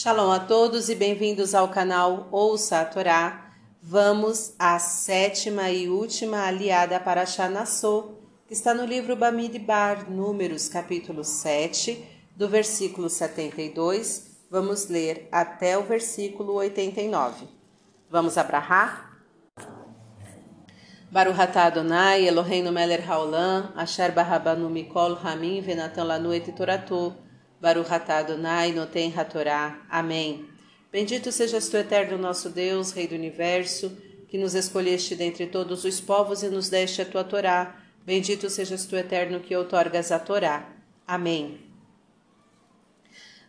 Shalom a todos e bem-vindos ao canal Ouça a Torá. Vamos à sétima e última aliada para Shanassô, que está no livro Bamidbar, Números, capítulo 7, do versículo 72. Vamos ler até o versículo 89. Vamos abrahar? Baruch atah Adonai, Eloheinu melech haolam, asher barabanu mikol hamim venatan lanu et toratu. Baruch Adonai noten hatorá. Amém. Bendito sejas tu, eterno nosso Deus, Rei do Universo, que nos escolheste dentre todos os povos e nos deste a tua Torá. Bendito sejas tu, eterno, que outorgas a Torá. Amém.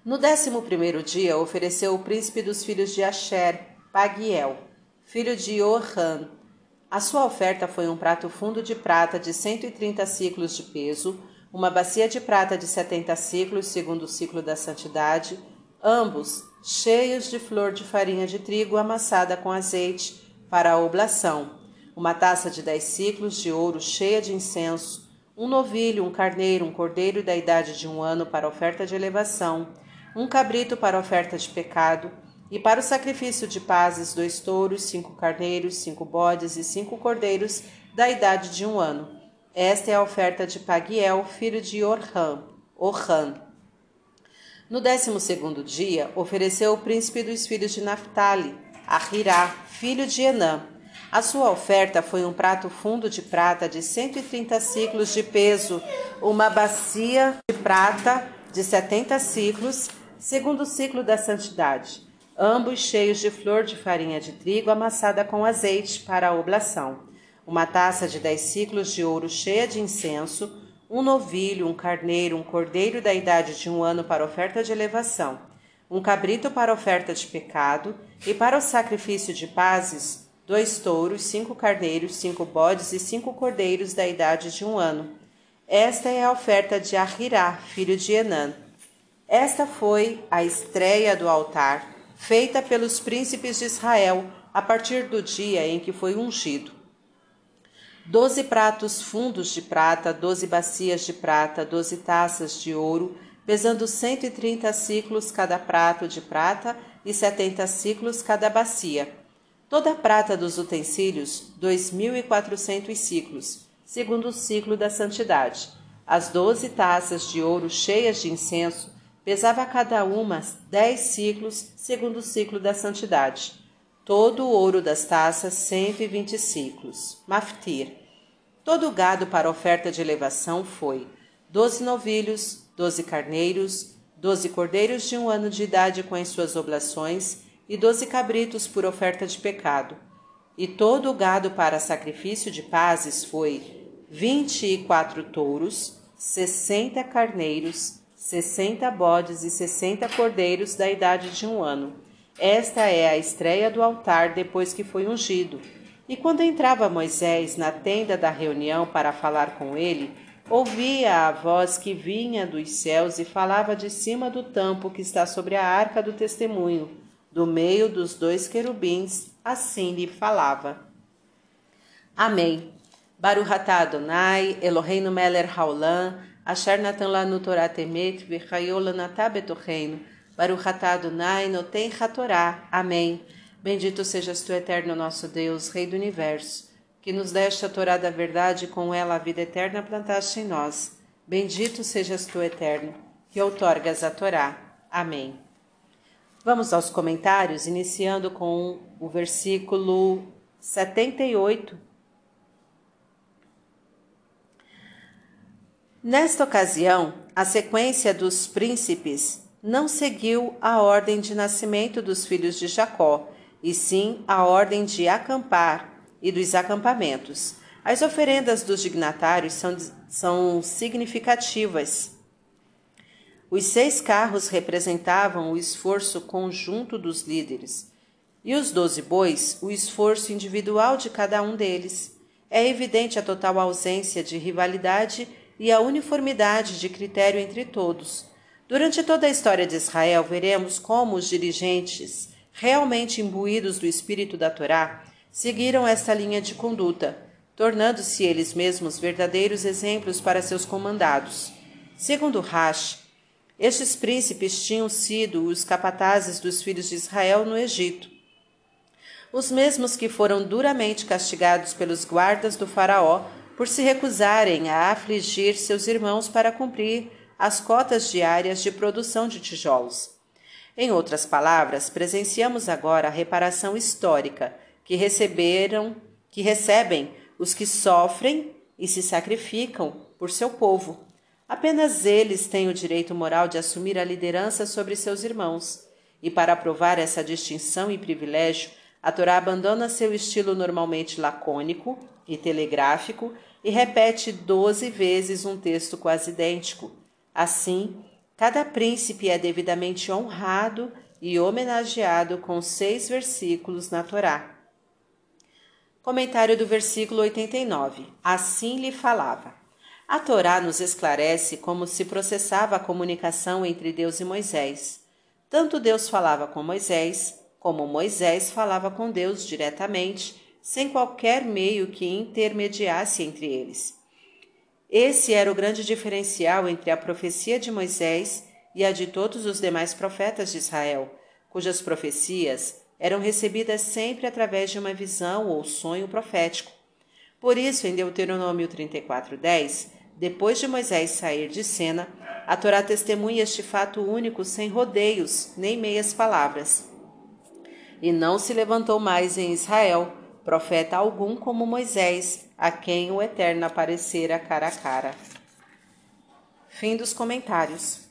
No décimo primeiro dia, ofereceu o príncipe dos filhos de Asher, Pagiel, filho de Orhan. A sua oferta foi um prato fundo de prata de 130 ciclos de peso, uma bacia de prata de setenta ciclos, segundo o ciclo da santidade, ambos cheios de flor de farinha de trigo amassada com azeite para a oblação, uma taça de dez ciclos de ouro cheia de incenso, um novilho, um carneiro, um cordeiro da idade de um ano para oferta de elevação, um cabrito para oferta de pecado, e para o sacrifício de pazes, dois touros, cinco carneiros, cinco bodes e cinco cordeiros da idade de um ano esta é a oferta de Pagiel, filho de Orhan. Orhan. No décimo segundo dia, ofereceu o príncipe dos filhos de Naphtali, Ahirá, filho de Enã. A sua oferta foi um prato fundo de prata de 130 ciclos de peso, uma bacia de prata de 70 ciclos, segundo o ciclo da santidade, ambos cheios de flor de farinha de trigo amassada com azeite para a oblação uma taça de dez ciclos de ouro cheia de incenso, um novilho, um carneiro, um cordeiro da idade de um ano para oferta de elevação, um cabrito para oferta de pecado, e para o sacrifício de pazes, dois touros, cinco carneiros, cinco bodes e cinco cordeiros da idade de um ano. Esta é a oferta de Ahirá, filho de Enã. Esta foi a estreia do altar, feita pelos príncipes de Israel a partir do dia em que foi ungido doze pratos fundos de prata, doze bacias de prata, doze taças de ouro, pesando cento e trinta ciclos cada prato de prata e setenta ciclos cada bacia. Toda a prata dos utensílios, dois mil e quatrocentos ciclos, segundo o ciclo da santidade. As doze taças de ouro cheias de incenso, pesava cada uma dez ciclos, segundo o ciclo da santidade. Todo o ouro das taças, cento e vinte ciclos. Maftir. Todo o gado para oferta de elevação foi doze novilhos, doze carneiros, doze cordeiros de um ano de idade com as suas oblações e doze cabritos por oferta de pecado. E todo o gado para sacrifício de pazes foi vinte e quatro touros, sessenta carneiros, sessenta bodes e sessenta cordeiros da idade de um ano. Esta é a estreia do altar depois que foi ungido e quando entrava Moisés na tenda da reunião para falar com ele, ouvia a voz que vinha dos céus e falava de cima do tampo que está sobre a arca do testemunho, do meio dos dois querubins, assim lhe falava. Amém. Baruch Adonai, Eloheinu melech haolam, asher natan lanu Torah temet, Baruch Adonai, noten hatorá. Amém. Bendito sejas tu, eterno nosso Deus, Rei do universo, que nos deste a Torá da verdade e com ela a vida eterna plantaste em nós. Bendito sejas tu, eterno, que outorgas a Torá. Amém. Vamos aos comentários, iniciando com o versículo 78. Nesta ocasião, a sequência dos príncipes não seguiu a ordem de nascimento dos filhos de Jacó, e sim a ordem de acampar e dos acampamentos. As oferendas dos dignatários são, são significativas. Os seis carros representavam o esforço conjunto dos líderes, e os doze bois, o esforço individual de cada um deles. É evidente a total ausência de rivalidade e a uniformidade de critério entre todos. Durante toda a história de Israel, veremos como os dirigentes realmente imbuídos do espírito da Torá, seguiram esta linha de conduta, tornando-se eles mesmos verdadeiros exemplos para seus comandados. Segundo Rash, Estes príncipes tinham sido os capatazes dos filhos de Israel no Egito. Os mesmos que foram duramente castigados pelos guardas do Faraó por se recusarem a afligir seus irmãos para cumprir as cotas diárias de produção de tijolos. Em outras palavras, presenciamos agora a reparação histórica que receberam, que recebem os que sofrem e se sacrificam por seu povo. Apenas eles têm o direito moral de assumir a liderança sobre seus irmãos. E para provar essa distinção e privilégio, a Torá abandona seu estilo normalmente lacônico e telegráfico e repete doze vezes um texto quase idêntico. Assim, cada príncipe é devidamente honrado e homenageado com seis versículos na Torá. Comentário do versículo 89. Assim lhe falava. A Torá nos esclarece como se processava a comunicação entre Deus e Moisés. Tanto Deus falava com Moisés, como Moisés falava com Deus diretamente sem qualquer meio que intermediasse entre eles. Esse era o grande diferencial entre a profecia de Moisés e a de todos os demais profetas de Israel, cujas profecias eram recebidas sempre através de uma visão ou sonho profético. Por isso, em Deuteronômio 34:10, depois de Moisés sair de cena, a Torá testemunha este fato único sem rodeios nem meias palavras. E não se levantou mais em Israel profeta algum como Moisés, a quem o Eterno aparecera cara a cara. Fim dos comentários.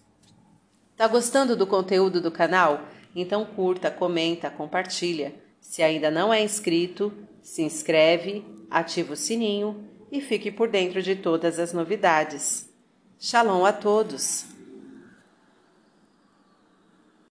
Tá gostando do conteúdo do canal? Então curta, comenta, compartilha. Se ainda não é inscrito, se inscreve, ativa o sininho e fique por dentro de todas as novidades. Shalom a todos!